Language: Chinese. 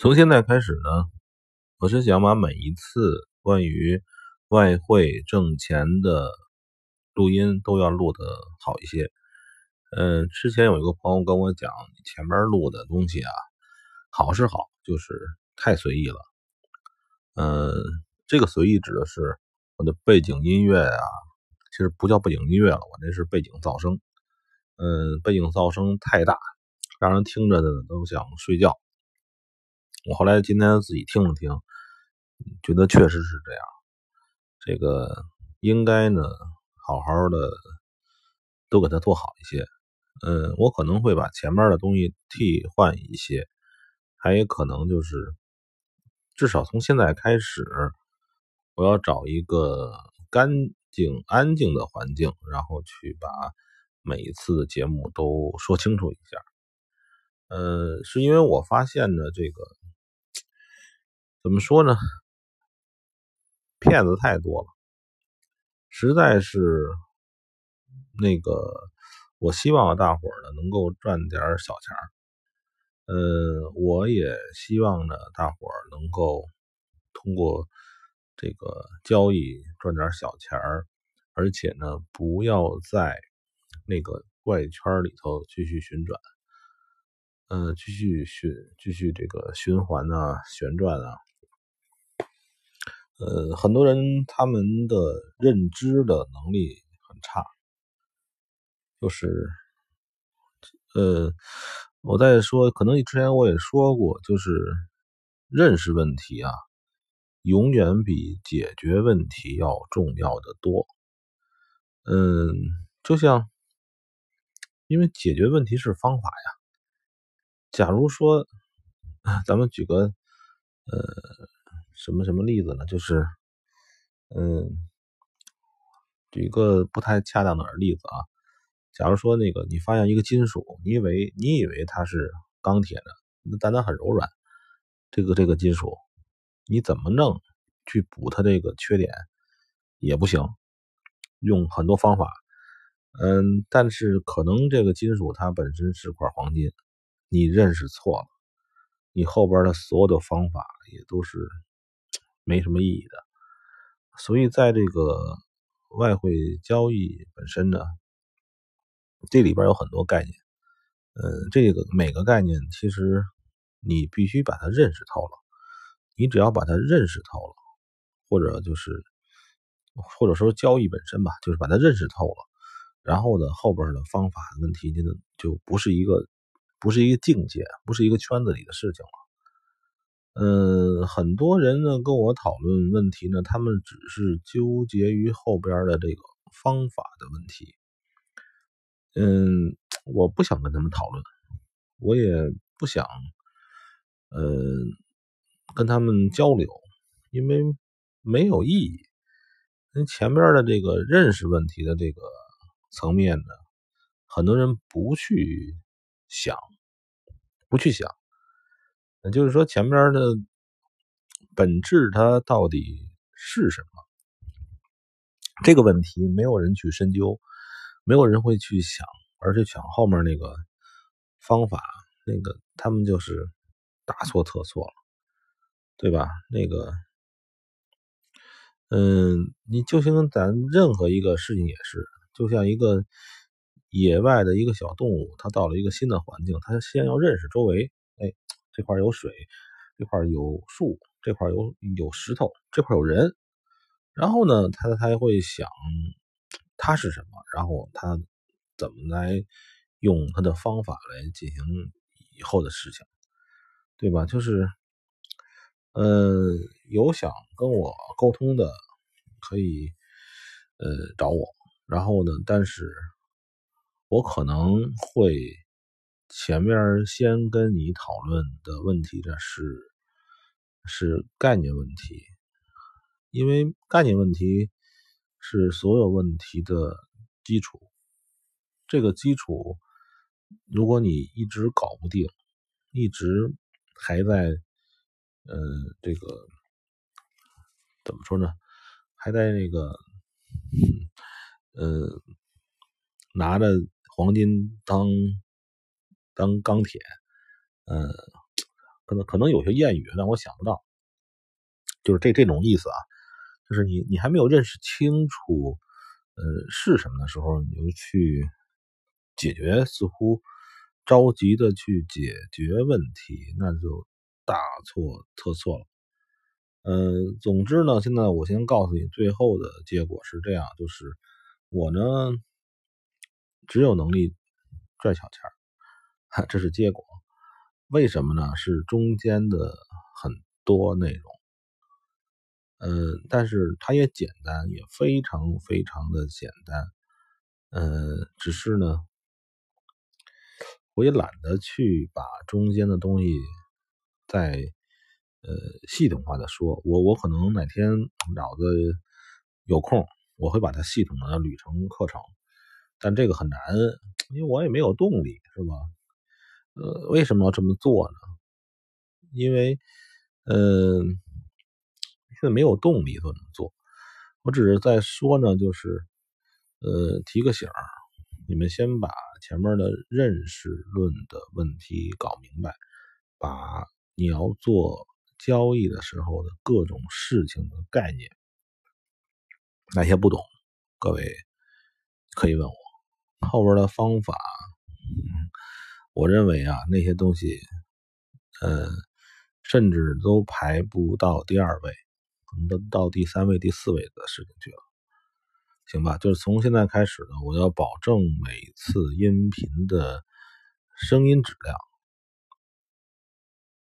从现在开始呢，我是想把每一次关于外汇挣钱的录音都要录的好一些。嗯，之前有一个朋友跟我讲，前面录的东西啊，好是好，就是太随意了。嗯，这个随意指的是我的背景音乐啊，其实不叫背景音乐了，我那是背景噪声。嗯，背景噪声太大，让人听着呢都想睡觉。我后来今天自己听了听，觉得确实是这样。这个应该呢，好好的都给它做好一些。嗯，我可能会把前面的东西替换一些，还有可能就是，至少从现在开始，我要找一个干净、安静的环境，然后去把每一次的节目都说清楚一下。嗯，是因为我发现呢，这个。怎么说呢？骗子太多了，实在是那个，我希望大伙儿呢能够赚点小钱儿。嗯，我也希望呢大伙儿能够通过这个交易赚点小钱儿，而且呢不要在那个怪圈里头继续旋转，嗯，继续循继续这个循环啊，旋转啊。呃，很多人他们的认知的能力很差，就是，呃，我在说，可能之前我也说过，就是认识问题啊，永远比解决问题要重要的多。嗯，就像，因为解决问题是方法呀。假如说，咱们举个，呃。什么什么例子呢？就是，嗯，举一个不太恰当的例子啊。假如说那个你发现一个金属，你以为你以为它是钢铁的，但它很柔软。这个这个金属，你怎么弄去补它这个缺点也不行，用很多方法。嗯，但是可能这个金属它本身是块黄金，你认识错了，你后边的所有的方法也都是。没什么意义的，所以在这个外汇交易本身呢，这里边有很多概念，嗯，这个每个概念其实你必须把它认识透了，你只要把它认识透了，或者就是或者说交易本身吧，就是把它认识透了，然后呢后边的方法问题就就不是一个不是一个境界，不是一个圈子里的事情了。嗯，很多人呢跟我讨论问题呢，他们只是纠结于后边的这个方法的问题。嗯，我不想跟他们讨论，我也不想，呃，跟他们交流，因为没有意义。那前边的这个认识问题的这个层面呢，很多人不去想，不去想。也就是说，前面的本质它到底是什么？这个问题没有人去深究，没有人会去想，而且想后面那个方法，那个他们就是大错特错了，对吧？那个，嗯，你就像咱任何一个事情也是，就像一个野外的一个小动物，它到了一个新的环境，它先要认识周围，这块有水，这块有树，这块有有石头，这块有人。然后呢，他他会想，他是什么？然后他怎么来用他的方法来进行以后的事情，对吧？就是，呃，有想跟我沟通的，可以呃找我。然后呢，但是我可能会。前面先跟你讨论的问题呢是是概念问题，因为概念问题是所有问题的基础。这个基础，如果你一直搞不定，一直还在呃这个怎么说呢？还在那个呃拿着黄金当。当钢铁，嗯，可能可能有些谚语让我想不到，就是这这种意思啊，就是你你还没有认识清楚，呃是什么的时候，你就去解决，似乎着急的去解决问题，那就大错特错了。嗯，总之呢，现在我先告诉你，最后的结果是这样，就是我呢只有能力赚小钱哈这是结果。为什么呢？是中间的很多内容，嗯，但是它也简单，也非常非常的简单，嗯，只是呢，我也懒得去把中间的东西再呃系统化的说，我我可能哪天脑子有空，我会把它系统的捋成课程，但这个很难，因为我也没有动力，是吧？呃，为什么要这么做呢？因为，嗯，现在没有动力做这么做。我只是在说呢，就是，呃，提个醒儿，你们先把前面的认识论的问题搞明白，把你要做交易的时候的各种事情的概念，哪些不懂，各位可以问我，后边的方法。嗯我认为啊，那些东西，呃，甚至都排不到第二位，可能都到第三位、第四位的事情去了，行吧？就是从现在开始呢，我要保证每次音频的声音质量